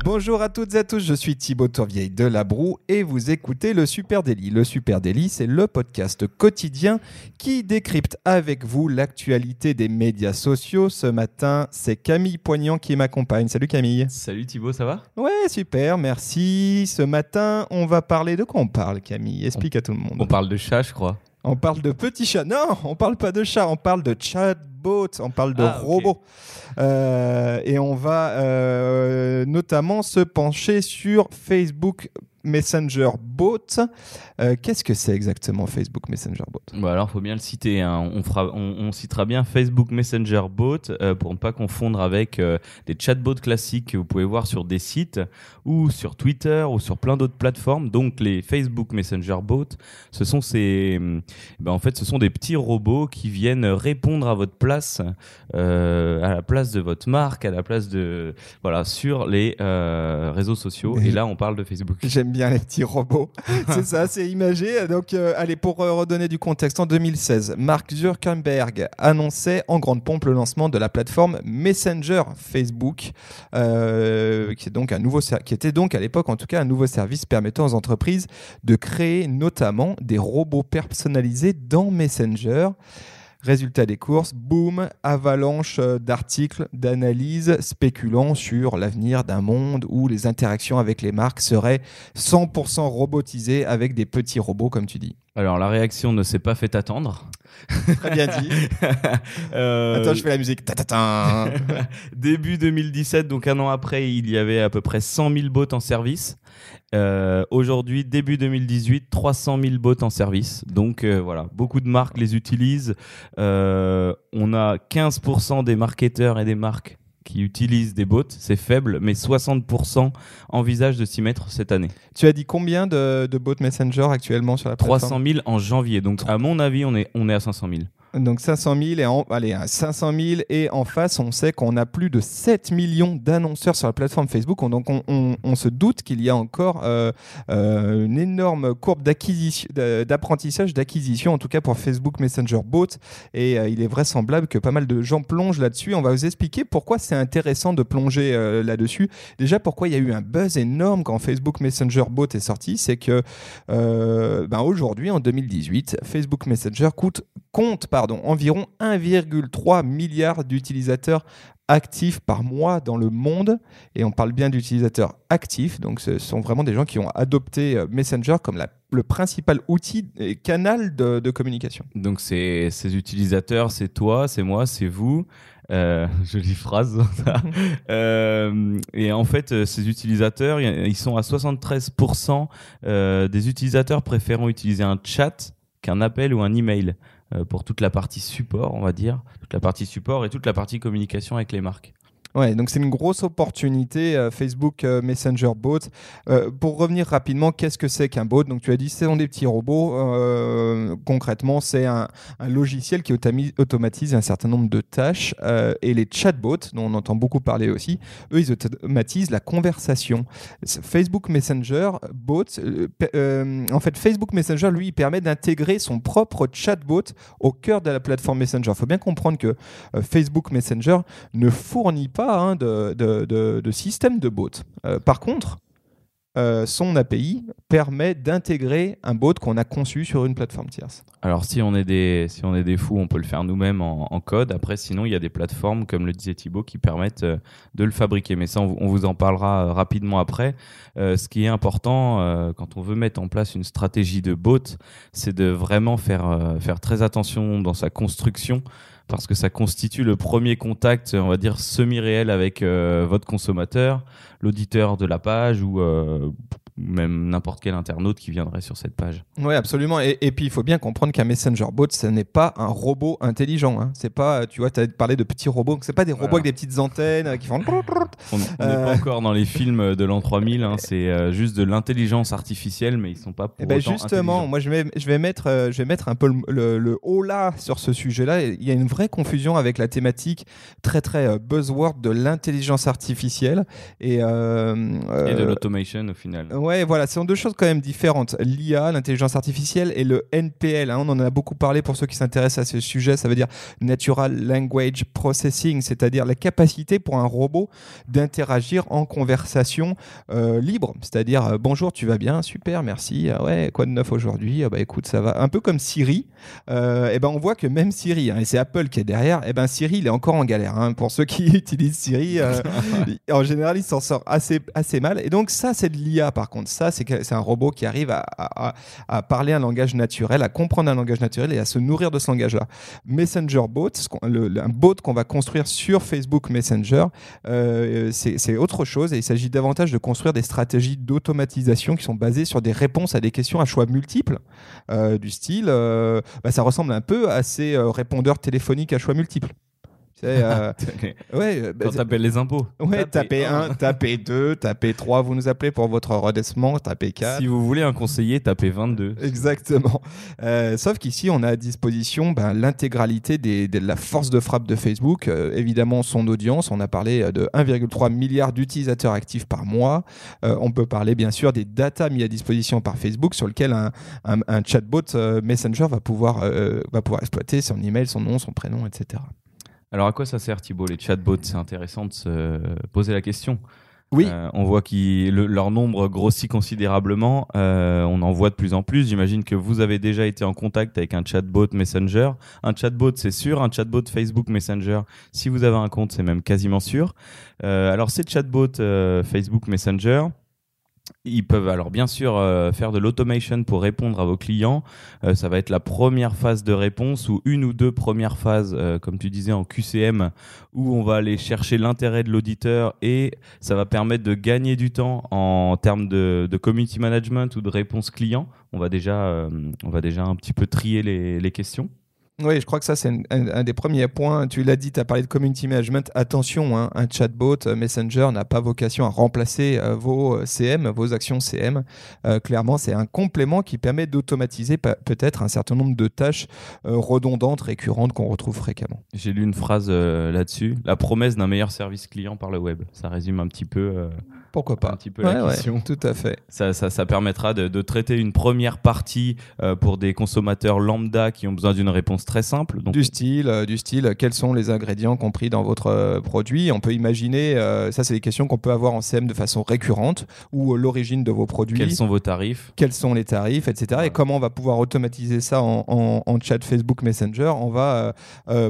Bonjour à toutes et à tous, je suis Thibaut Tourvieille de La Broue et vous écoutez le Super Daily. Le Super Daily, c'est le podcast quotidien qui décrypte avec vous l'actualité des médias sociaux. Ce matin, c'est Camille Poignant qui m'accompagne. Salut Camille. Salut Thibaut, ça va? Ouais, super, merci. Ce matin, on va parler de quoi on parle Camille? Explique à tout le monde. On parle de chat, je crois. On parle de petits chats. Non, on parle pas de chats, on parle de chatbots, on parle de Ah, robots. Euh, et on va euh, notamment se pencher sur Facebook Messenger Bot. Euh, Qu'est-ce que c'est exactement Facebook Messenger Bot? Bon, alors, faut bien le citer. hein. On, fera, on, on citera bien Facebook Messenger Bot euh, pour ne pas confondre avec euh, des chatbots classiques que vous pouvez voir sur des sites ou sur Twitter ou sur plein d'autres plateformes. Donc, les Facebook Messenger Bot, ce sont ces, ben, en fait, ce sont des petits robots qui viennent répondre à votre place, euh, à la place de votre marque, à la place de, voilà, sur les réseaux sociaux. Et là, on parle de Facebook. J'aime bien les petits robots. c'est ça, c'est imagé. Donc, euh, allez, pour euh, redonner du contexte, en 2016, Mark Zuckerberg annonçait en grande pompe le lancement de la plateforme Messenger Facebook, euh, qui, est donc un nouveau ser- qui était donc à l'époque, en tout cas, un nouveau service permettant aux entreprises de créer notamment des robots personnalisés dans Messenger. Résultat des courses, boum, avalanche euh, d'articles, d'analyses spéculant sur l'avenir d'un monde où les interactions avec les marques seraient 100% robotisées avec des petits robots, comme tu dis. Alors, la réaction ne s'est pas fait attendre. Très bien dit. Euh, Attends, je fais la musique. Ta-ta-ta. Début 2017, donc un an après, il y avait à peu près 100 000 bots en service. Euh, Aujourd'hui, début 2018, 300 000 bots en service. Donc euh, voilà, beaucoup de marques les utilisent. On a 15% des marketeurs et des marques qui utilisent des bots. C'est faible, mais 60% envisagent de s'y mettre cette année. tu as dit combien de, de bots Messenger actuellement sur la plateforme? 300 000 en janvier. Donc à mon avis, on est, on est à 500 000. Donc 500 000 et en, allez, hein, 500 000 et en face, on sait qu'on a plus de 7 millions d'annonceurs sur la plateforme Facebook. On- donc on, se doute qu'il y a encore euh, euh, une énorme courbe d'apprentissage, d'acquisition, en tout cas pour Facebook Messenger Bot. Et euh, il est vraisemblable que pas mal de gens plongent là-dessus. On va vous expliquer pourquoi c'est intéressant de plonger là-dessus. Déjà, pourquoi il y a eu un buzz énorme quand Facebook Messenger Bot est sorti, c'est que ben aujourd'hui, en 2018, Facebook Messenger coûte, compte pardon, environ 1,3 milliard d'utilisateurs actifs par mois dans le monde. Et on parle bien d'utilisateurs actifs, donc ce sont vraiment des gens qui ont adopté euh, Messenger comme la- le principal outil et canal de, de communication. Donc ces utilisateurs, c'est toi, c'est moi, c'est vous. Euh, jolie phrase. Euh, et en fait, ces utilisateurs, ils sont à 73% euh, des utilisateurs préférant utiliser un chat qu'un appel ou un email pour toute la partie support, on va dire, toute la partie support et toute la partie communication avec les marques. Ouais, donc c'est une grosse opportunité euh, Facebook euh, Messenger Bot. Euh, pour revenir rapidement, qu'est-ce que c'est qu'un bot? Donc tu as dit, ce sont des petits robots. Concrètement, c'est un, logiciel qui automatise un certain nombre de tâches. et les chatbots, dont on entend beaucoup parler aussi, eux, ils automatisent la conversation. Ce- Facebook Messenger Bot, en fait, Facebook Messenger, lui, permet d'intégrer son propre chatbot au cœur de la plateforme Messenger. Il faut bien comprendre que Facebook Messenger ne fournit pas hein, de, système de bot. Euh, par contre, euh, son API permet d'intégrer un bot qu'on a conçu sur une plateforme tierce. Alors si on est des si on est des fous, on peut le faire nous-mêmes en, code. Après, sinon, il y a des plateformes comme le disait Thibaut qui permettent euh, de le fabriquer. Mais ça, on, vous- en parlera rapidement après. Ce qui est important quand on veut mettre en place une stratégie de bot, c'est de vraiment faire faire très attention dans sa construction parce que ça constitue le premier contact, on va dire semi-réel avec euh, votre consommateur, l'auditeur de la page ou euh, même n'importe quel internaute qui viendrait sur cette page. Oui, absolument. Et, et puis, il faut bien comprendre qu'un messenger bot, ce n'est pas un robot intelligent. hein. C'est pas, tu vois, tu as parlé de petits robots. C'est pas des robots Voilà. avec des petites antennes euh, qui font. On n'est Euh. pas encore dans les films de l'an 3000, hein, c'est juste de l'intelligence artificielle, mais ils sont pas pour ben autant justement, moi je vais, je vais mettre, je vais mettre un peu le, le, le haut là sur ce sujet-là. Il y a une vraie vraie confusion avec la thématique très très euh, buzzword de l'intelligence artificielle et, euh, Et de euh, l'automation au final. Ouais, voilà, ce sont deux choses quand même différentes. L'IA, l'intelligence artificielle, et le NPL. hein, on en a beaucoup parlé pour ceux qui s'intéressent à ce sujet. Ça veut dire Natural Language Processing, c'est-à-dire la capacité pour un robot d'interagir en conversation euh, libre. C'est-à-dire euh, bonjour, tu vas bien, super, merci. Ah ouais, quoi de neuf aujourd'hui? Ah Bah écoute, ça va. Un peu comme Siri. Euh, et ben on voit que même Siri, hein, et c'est Apple qui est derrière, et ben Siri, il est encore en galère. hein. Pour ceux qui utilisent Siri, euh, en général, il s'en sort assez, assez mal. Et donc, ça, c'est de l'IA, par contre. Ça, c'est un robot qui arrive à, à- à- à parler un langage naturel, à comprendre un langage naturel et à se nourrir de ce langage-là. Messenger Bot, le- le- un bot qu'on va construire sur Facebook Messenger, euh, c'est autre chose. Et il s'agit davantage de construire des stratégies d'automatisation qui sont basées sur des réponses à des questions à choix multiples, euh, du style, bah, ça ressemble un peu à ces répondeurs téléphoniques à choix multiples. Euh, ouais, euh, bah, Quand t'appelles les impôts. Ouais, tapez 1, tapez 2, tapez 3, vous nous appelez pour votre redressement, tapez 4. Si vous voulez un conseiller, tapez 22. Exactement. Euh, sauf qu'ici, on a à disposition ben, l'intégralité de la force de frappe de Facebook. Euh, évidemment, son audience. On a parlé de 1,3 milliard d'utilisateurs actifs par mois. Euh, on peut parler, bien sûr, des datas mis à disposition par Facebook sur lequel un, un- un chatbot euh, Messenger va pouvoir, euh, va pouvoir exploiter son email, son nom, son prénom, etc. Alors à quoi ça sert Thibault les chatbots? C'est intéressant de se poser la question. Oui. Euh, on voit que leur nombre grossit considérablement. Euh, on en voit de plus en plus. J'imagine que vous avez déjà été en contact avec un chatbot Messenger. Un chatbot, c'est sûr. Un chatbot Facebook Messenger, si vous avez un compte, c'est même quasiment sûr. Euh, alors ces chatbots Facebook Messenger, ils peuvent alors bien sûr euh, faire de l'automation pour répondre à vos clients. Euh, ça va être la première phase de réponse ou une ou deux premières phases, euh, comme tu disais, en QCM, où on va aller chercher l'intérêt de l'auditeur et ça va permettre de gagner du temps en termes de, community management ou de réponse client. On va déjà, on va déjà un petit peu trier les questions. Oui, je crois que ça, c'est un, des premiers points. Tu l'as dit, tu as parlé de community management. Attention, hein, un chatbot euh, Messenger n'a pas vocation à remplacer euh, vos euh, CM, vos actions CM. Clairement, c'est un complément qui permet d'automatiser pe- peut-être un certain nombre de tâches redondantes, récurrentes qu'on retrouve fréquemment. J'ai lu une phrase là-dessus. La promesse d'un meilleur service client par le web. Ça résume un petit peu, Pourquoi un pas petit peu la ouais, question. tout à fait. Ça, ça, ça permettra de, de traiter une première partie euh, pour des consommateurs lambda qui ont besoin d'une réponse très simple. Donc, Du style, euh, du style, quels sont les ingrédients compris dans votre euh, produit? On peut imaginer, ça c'est des questions qu'on peut avoir en CM de façon récurrente, ou l'origine de vos produits. quels sont vos tarifs? Quels sont les tarifs, etc. Voilà. Et comment on va pouvoir automatiser ça en, en- en chat Facebook Messenger? On va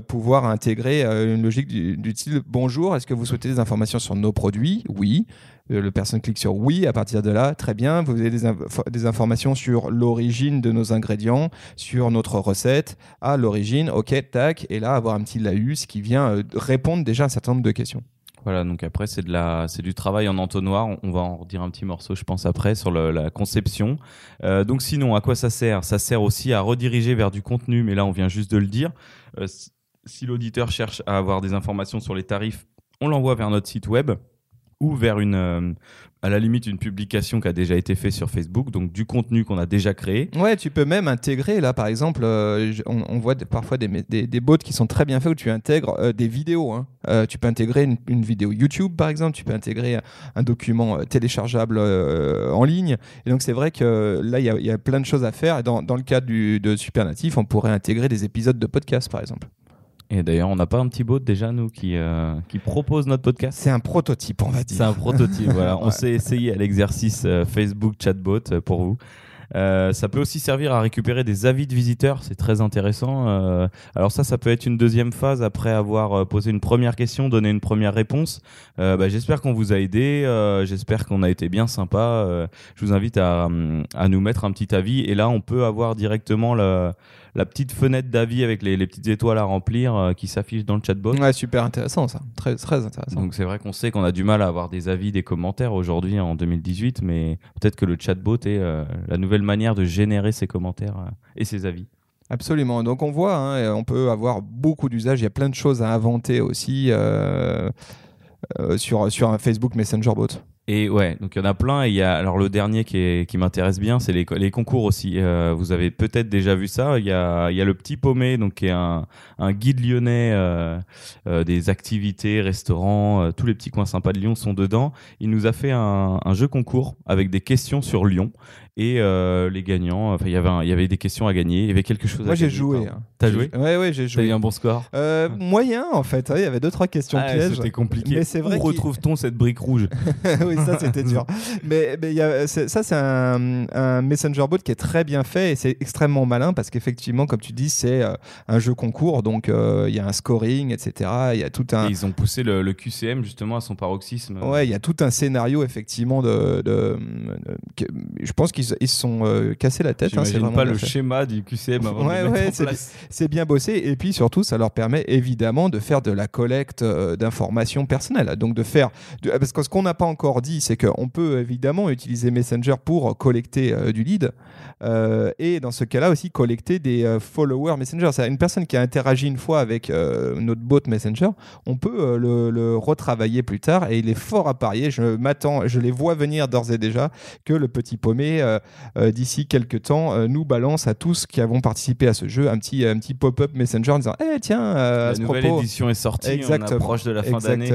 pouvoir intégrer une logique du, du style Bonjour, est-ce que vous souhaitez des informations sur nos produits? Oui. Euh, Le personne clique sur oui. À partir de là, très bien. Vous avez des, inf- des informations sur l'origine de nos ingrédients, sur notre recette. À l'origine, ok, tac. Et là, avoir un petit laïus qui vient euh, répondre déjà à un certain nombre de questions. Voilà, donc après c'est de la, c'est du travail en entonnoir. On, va en redire un petit morceau, je pense après sur la conception. Euh, donc sinon, à quoi ça sert? Ça sert aussi à rediriger vers du contenu, mais là on vient juste de le dire. Si l'auditeur cherche à avoir des informations sur les tarifs, on l'envoie vers notre site web ou vers une, euh, à la limite une publication qui a déjà été faite sur Facebook, donc du contenu qu'on a déjà créé. Ouais, tu peux même intégrer, là, par exemple, euh, on, voit parfois des, des, bots qui sont très bien faits où tu intègres euh, des vidéos. hein. Tu peux intégrer une, vidéo YouTube, par exemple, tu peux intégrer un, document téléchargeable en ligne. Et donc, c'est vrai que là, il y, a- plein de choses à faire. Et dans, dans le cas de Supernatif, on pourrait intégrer des épisodes de podcast, par exemple. Et d'ailleurs, on n'a pas un petit bot déjà nous qui, euh, qui propose notre podcast. C'est un prototype, on va dire. C'est un prototype, voilà. On Ouais. s'est essayé à l'exercice euh, Facebook Chatbot euh, pour vous. Euh, ça peut aussi servir à récupérer des avis de visiteurs, c'est très intéressant. Euh, alors ça, ça peut être une deuxième phase après avoir posé une première question, donné une première réponse. Euh, bah, j'espère qu'on vous a aidé, euh, j'espère qu'on a été bien sympa. Euh, je vous invite à, à nous mettre un petit avis et là, on peut avoir directement la, la petite fenêtre d'avis avec les, les petites étoiles à remplir euh, qui s'affichent dans le chatbot. Ouais, super intéressant, ça. Très, très intéressant. Donc c'est vrai qu'on sait qu'on a du mal à avoir des avis, des commentaires aujourd'hui en 2018, mais peut-être que le chatbot est euh, la nouvelle manière de générer ces commentaires euh, et ces avis. Absolument. Donc on voit, hein, on peut avoir beaucoup d'usages. Il y a plein de choses à inventer aussi sur, sur un Facebook Messenger bot. Et ouais, donc il y en a plein. Et il y a alors le dernier qui, m'intéresse bien, c'est les, concours aussi. Euh, vous avez peut-être déjà vu ça. Il y a, le petit paumé, donc qui est un, guide lyonnais euh, euh, des activités, restaurants, tous les petits coins sympas de Lyon sont dedans. Il nous a fait un jeu concours avec des questions sur Lyon et euh, les gagnants. Enfin, il y avait, un- il y avait des questions à gagner. Il y avait quelque chose. Moi à j'ai gagner, joué. pardon. hein. T'as J'ai- joué Ouais, ouais, j'ai T'as joué. eu un bon score. Euh, moyen en fait, hein, il y avait deux trois questions Ah, pièges. C'était compliqué. Mais c'est vrai Où retrouve-t-on cette brique rouge? Oui, ça c'était dur. Mais, mais il y a- c'est- ça, c'est un, un Messenger Bot qui est très bien fait et c'est extrêmement malin parce qu'effectivement, comme tu dis, c'est euh, un jeu concours. Donc euh, il y a un scoring, etc. Il y a tout un. Et Ils ont poussé le, le QCM justement à son paroxysme. Ouais, il y a tout un scénario effectivement de. de- de- que- je pense qu'ils ils se sont euh, cassés la tête. hein, c'est pas le fait. schéma du QCM avant Ouais, de c'est bien bossé et puis surtout ça leur permet évidemment de faire de la collecte euh, d'informations personnelles. Donc de faire de- parce que ce qu'on n'a pas encore dit c'est qu'on peut évidemment utiliser Messenger pour collecter euh, du lead euh, et dans ce cas-là aussi collecter des euh, followers Messenger. C'est une personne qui a interagi une fois avec euh, notre bot Messenger, on peut euh, le, le retravailler plus tard et il est fort à parier. Je m'attends, je les vois venir d'ores et déjà que le petit paumé euh, euh, d'ici quelques temps euh, nous balance à tous qui avons participé à ce jeu un petit, un petit pop-up Messenger en disant Eh tiens, euh, à La nouvelle propos. édition est sortie, Exactement. on approche de la fin d'année.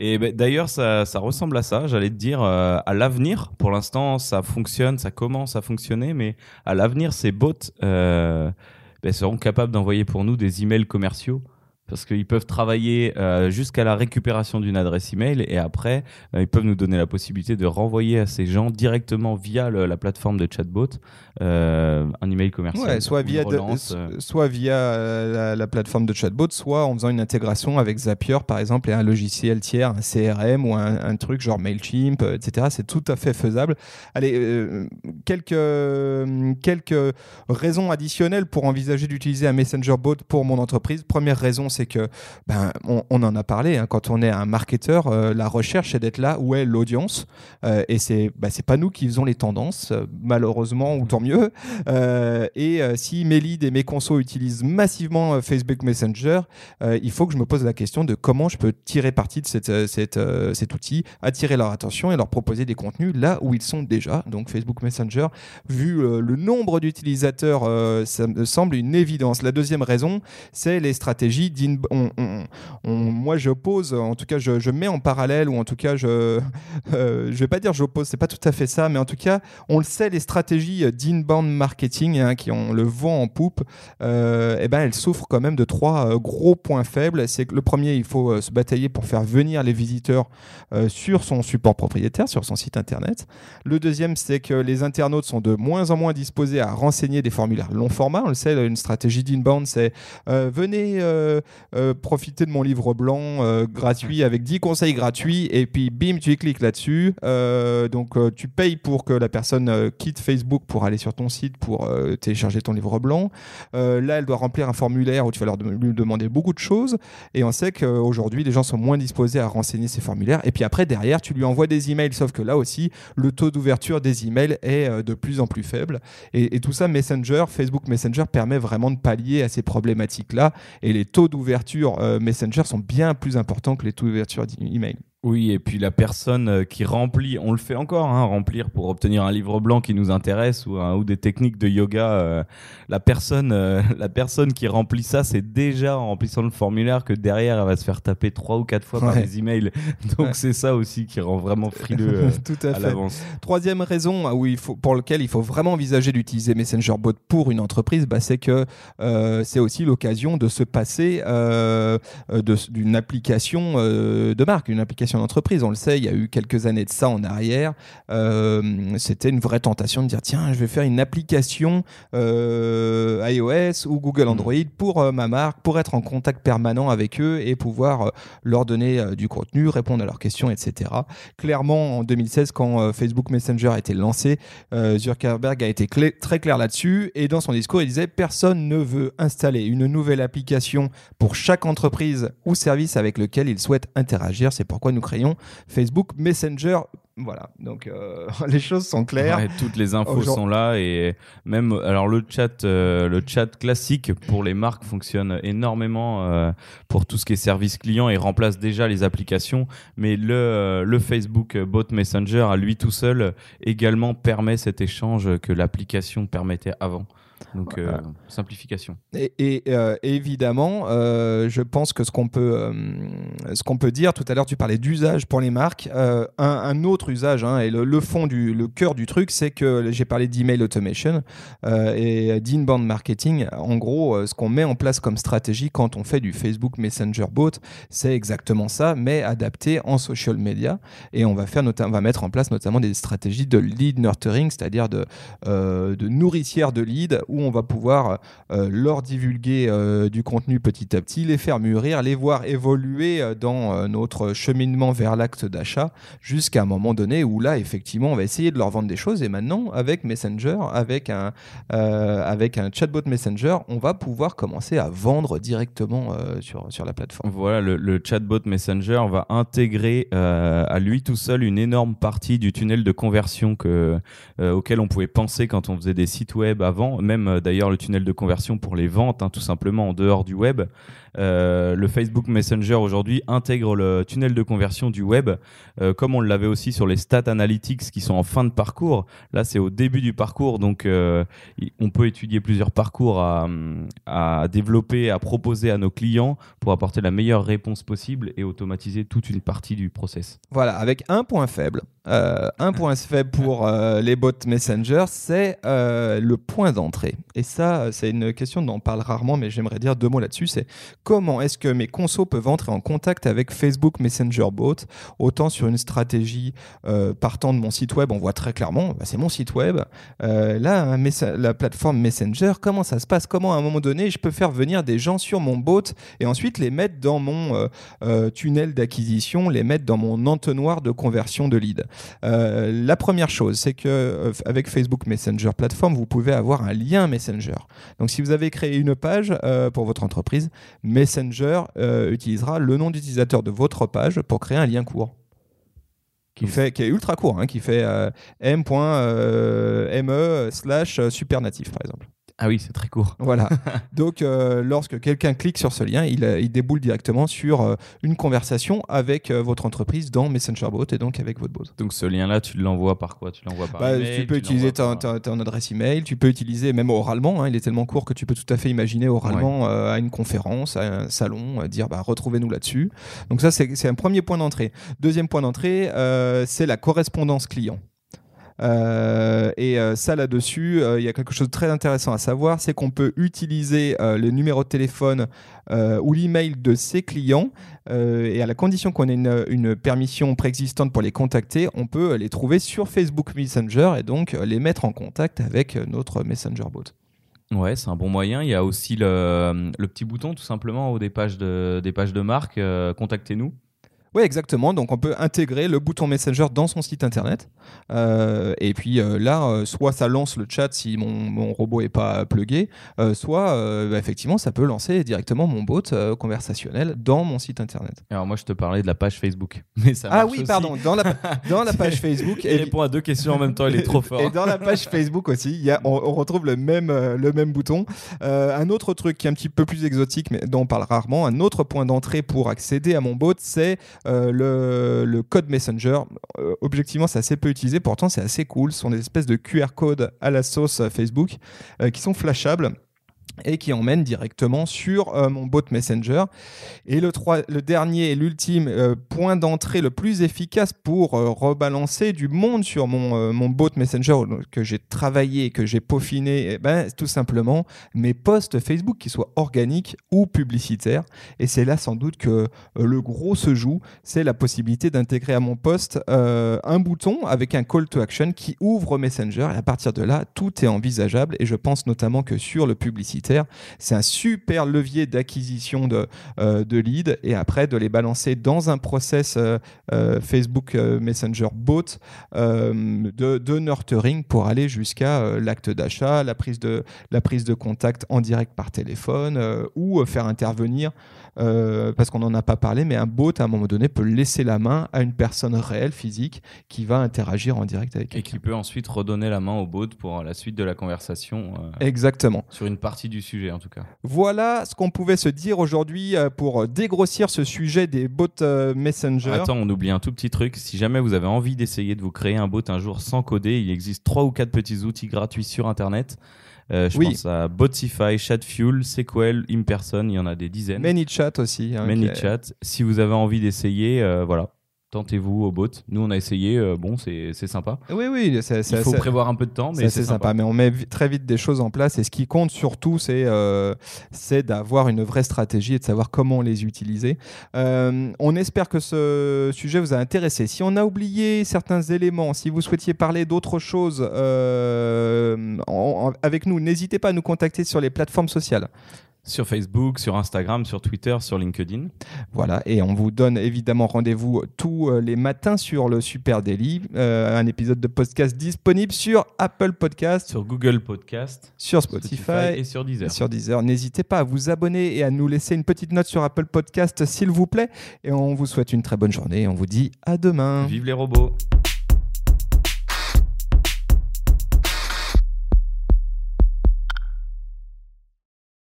Et ben, d'ailleurs, ça, ça ressemble à ça. J'allais te dire, euh, à l'avenir, pour l'instant, ça fonctionne, ça commence à fonctionner, mais à l'avenir, ces bots euh, ben, seront capables d'envoyer pour nous des emails commerciaux. Parce qu'ils peuvent travailler euh, jusqu'à la récupération d'une adresse email et après, euh, ils peuvent nous donner la possibilité de renvoyer à ces gens directement via la plateforme de chatbot un email commercial. Ouais, soit via, relance, euh. soit via euh, la, la plateforme de chatbot, soit en faisant une intégration avec Zapier, par exemple, et un logiciel tiers, un CRM ou un, un truc genre Mailchimp, euh, etc. C'est tout à fait faisable. Allez, euh, quelques, euh, quelques raisons additionnelles pour envisager d'utiliser un Messenger Bot pour mon entreprise. Première raison, c'est que, ben, on, on en a parlé, hein, quand on est un marketeur, euh, la recherche, c'est d'être là où est l'audience. Euh, et c'est c'est pas nous qui faisons les tendances, euh, malheureusement, ou tant mieux. Euh, et euh, si mes leads et mes consos utilisent massivement euh, Facebook Messenger, il faut que je me pose la question de comment je peux tirer parti de cet outil, attirer leur attention et leur proposer des contenus là où ils sont déjà. Donc Facebook Messenger, vu le nombre d'utilisateurs, ça me semble une évidence. La deuxième raison, c'est les stratégies d'inbound. on- on- on- moi, j'oppose, en tout cas, je, mets en parallèle, ou en tout cas, je je vais pas dire j'oppose, c'est pas tout à fait ça, mais en tout cas, on le sait, les stratégies euh, d'inbound marketing hein, qui ont le vent en poupe, euh, eh ben, elles souffrent quand même de trois euh, gros points faibles. C'est que le premier, il faut euh, se batailler pour faire venir les visiteurs euh, sur son support propriétaire, sur son site internet. Le deuxième, c'est que les internautes sont de moins en moins disposés à renseigner des formulaires long format. On le sait, une stratégie d'inbound, c'est venez profiter de mon livre blanc gratuit avec 10 conseils gratuits et puis bim, tu cliques là-dessus. Donc tu payes pour que la personne quitte Facebook pour aller sur ton site pour euh, télécharger ton livre blanc. Euh, là, elle doit remplir un formulaire où tu vas leur lui demander beaucoup de choses et on sait qu'aujourd'hui, les gens sont moins disposés à renseigner ces formulaires. Et puis après, derrière, tu lui envoies des emails, sauf que là aussi, le taux d'ouverture des emails est euh, de plus en plus faible. Et, tout ça, Messenger, Facebook Messenger permet vraiment de pallier à ces problématiques-là. Et les taux d'ouverture Messenger sont bien plus importants que les taux d'ouverture d'email. Oui, et puis la personne euh, qui remplit, on le fait encore, hein, remplir pour obtenir un livre blanc qui nous intéresse ou, des techniques de yoga. euh, la personne, euh, la personne qui remplit ça, c'est déjà en remplissant le formulaire que derrière elle va se faire taper trois ou quatre fois par les emails. Donc Ouais. c'est ça aussi qui rend vraiment frileux euh, tout à, l'avance. Troisième raison où il faut, pour lequel il faut vraiment envisager d'utiliser Messenger Bot pour une entreprise, bah, c'est que c'est aussi l'occasion de se passer d'une application de marque, une application d'entreprise. On le sait, il y a eu quelques années de ça en arrière. Euh, C'était une vraie tentation de dire tiens, je vais faire une application euh, iOS ou Google Android pour euh, ma marque, pour être en contact permanent avec eux et pouvoir leur donner du contenu, répondre à leurs questions, etc. Clairement, en 2016, quand Facebook Messenger a été lancé, Zuckerberg a été clé- très clair là-dessus et dans son discours, il disait personne ne veut installer une nouvelle application pour chaque entreprise ou service avec lequel il souhaite interagir. C'est pourquoi nous créons Facebook Messenger Voilà, donc euh, les choses sont claires. toutes les infos sont là et même alors le chat, euh, le chat classique pour les marques fonctionne énormément euh, pour tout ce qui est service client et remplace déjà les applications. Mais le, le Facebook Bot Messenger à lui tout seul également permet cet échange que l'application permettait avant. Donc, euh, simplification. Et, euh, évidemment, euh, je pense que ce qu'on peut, ce qu'on peut dire, tout à l'heure, tu parlais d'usage pour les marques. Un, autre usage, hein, et le, fond, du, le cœur du truc, c'est que j'ai parlé d'email automation et d'inbound marketing. En gros, ce qu'on met en place comme stratégie quand on fait du Facebook Messenger Bot, c'est exactement ça, mais adapté en social media. Et on va, faire on va mettre en place notamment des stratégies de lead nurturing, c'est-à-dire de, de nourricière de lead où on va pouvoir euh, leur divulguer euh, du contenu petit à petit, les faire mûrir, les voir évoluer euh, dans notre cheminement vers l'acte d'achat jusqu'à un moment donné où là, effectivement, on va essayer de leur vendre des choses. Et maintenant, avec Messenger, avec un, avec un chatbot Messenger, on va pouvoir commencer à vendre directement sur, sur la plateforme. Voilà, le, chatbot Messenger va intégrer à lui tout seul une énorme partie du tunnel de conversion que, auquel on pouvait penser quand on faisait des sites web avant, même euh, d'ailleurs le tunnel de conversion pour les ventes, hein, tout simplement en dehors du web. Euh, le Facebook Messenger aujourd'hui intègre le tunnel de conversion du web, euh, comme on l'avait aussi sur les stats analytics qui sont en fin de parcours. Là, c'est au début du parcours, donc on peut étudier plusieurs parcours à, à, développer, à proposer à nos clients pour apporter la meilleure réponse possible et automatiser toute une partie du process. Voilà, avec un point faible. un point faible pour les bots Messenger, c'est le point d'entrée. Et ça, c'est une question dont on parle rarement, mais j'aimerais dire deux mots là-dessus. C'est comment est-ce que mes consos peuvent entrer en contact avec Facebook Messenger Bot? Autant sur une stratégie euh, partant de mon site web, on voit très clairement, bah, c'est mon site web. Euh, là, la plateforme Messenger, comment ça se passe? Comment à un moment donné, je peux faire venir des gens sur mon bot et ensuite les mettre dans mon euh, tunnel d'acquisition, les mettre dans mon entonnoir de conversion de lead? La première chose, c'est que avec Facebook Messenger Platform, vous pouvez avoir un lien Messenger. Donc si vous avez créé une page pour votre entreprise, Messenger euh, utilisera le nom d'utilisateur de votre page pour créer un lien court. Qui, fait, qui est ultra court, hein, qui fait euh, m.me slash supernatif par exemple. Ah oui, c'est très court. Voilà. Donc, euh, lorsque quelqu'un clique sur ce lien, il, euh, il déboule directement sur euh, une conversation avec votre entreprise dans Messenger Bot et donc avec votre bot. Donc, ce lien-là, tu l'envoies par quoi? Tu l'envoies par bah, Tu peux utiliser ton, adresse email, tu peux utiliser même oralement. Hein, il est tellement court que tu peux tout à fait imaginer oralement à une conférence, à un salon, dire bah, retrouvez-nous là-dessus. Donc, ça, c'est un premier point d'entrée. Deuxième point d'entrée, c'est la correspondance client. Euh, et euh, ça là-dessus, euh, il y a quelque chose de très intéressant à savoir, c'est qu'on peut utiliser le numéro de téléphone ou l'email de ses clients et à la condition qu'on ait une, permission préexistante pour les contacter, on peut les trouver sur Facebook Messenger et donc les mettre en contact avec notre Messenger bot. Ouais, c'est un bon moyen. Il y a aussi le, petit bouton tout simplement au des pages de, des pages de marque, contactez-nous. Oui, exactement. Donc, on peut intégrer le bouton Messenger dans son site internet. Euh, et puis euh, là, euh, soit ça lance le chat si mon, mon robot est pas plugué, soit bah, effectivement, ça peut lancer directement mon bot conversationnel dans mon site internet. Alors, moi, je te parlais de la page Facebook. Mais ça ah oui, pardon. Dans la, dans la page Facebook. il répond à deux questions en même temps, il est trop fort. Et dans la page Facebook aussi, y a, on, retrouve le même, le même bouton. un autre truc qui est un petit peu plus exotique, mais dont on parle rarement, un autre point d'entrée pour accéder à mon bot, c'est euh, le, code Messenger, euh, objectivement, c'est assez peu utilisé, pourtant c'est assez cool. Ce sont des espèces de QR codes à la sauce Facebook euh, qui sont flashables et qui emmène directement sur euh, mon bot Messenger. Et le, le dernier et l'ultime euh, point d'entrée le plus efficace pour euh, rebalancer du monde sur mon, mon bot Messenger que j'ai travaillé que j'ai peaufiné, eh ben, tout simplement mes posts Facebook, qui soient organiques ou publicitaires. Et c'est là sans doute que le gros se joue, c'est la possibilité d'intégrer à mon post un bouton avec un call to action qui ouvre Messenger. Et à partir de là, tout est envisageable. Et je pense notamment que sur le publicitaire, C'est un super levier d'acquisition de, euh, de leads et après de les balancer dans un process euh, euh, Facebook Messenger bot de, de nurturing pour aller jusqu'à l'acte d'achat, la prise de contact en direct par téléphone ou faire intervenir euh, parce qu'on n'en a pas parlé, mais un bot, à un moment donné, peut laisser la main à une personne réelle, physique, qui va interagir en direct avec Et qui peut ensuite redonner la main au bot pour la suite de la conversation. Euh, Exactement. Sur une partie du sujet, en tout cas. Voilà ce qu'on pouvait se dire aujourd'hui euh, pour dégrossir ce sujet des bots Messenger. Attends, on oublie un tout petit truc. Si jamais vous avez envie d'essayer de vous créer un bot un jour sans coder, il existe trois ou quatre petits outils gratuits sur Internet euh, je pense à Botify, Chatfuel, SQL, Imperson, il y en a des dizaines. ManyChat aussi. Hein, ManyChat. Si vous avez envie d'essayer, euh, voilà, Tentez-vous au bot. Nous, on a essayé. Euh, bon, c'est sympa. Oui, oui. Il faut prévoir un peu de temps, mais c'est sympa. Mais on met très vite des choses en place. Et ce qui compte surtout, c'est euh, d'avoir une vraie stratégie et de savoir comment les utiliser. Euh, on espère que ce sujet vous a intéressé. Si on a oublié certains éléments, si vous souhaitiez parler d'autres choses avec nous, n'hésitez pas à nous contacter sur les plateformes sociales sur Facebook, sur Instagram, sur Twitter, sur LinkedIn. Voilà, et on vous donne évidemment rendez-vous tous euh, les matins sur le Super Daily, euh, un épisode de podcast disponible sur Apple Podcast, sur Google Podcast, sur Spotify, et sur Deezer. sur Deezer. N'hésitez pas à vous abonner et à nous laisser une petite note sur Apple Podcast, s'il vous plaît. Et on vous souhaite une très bonne journée. On vous dit à demain. Vive les robots.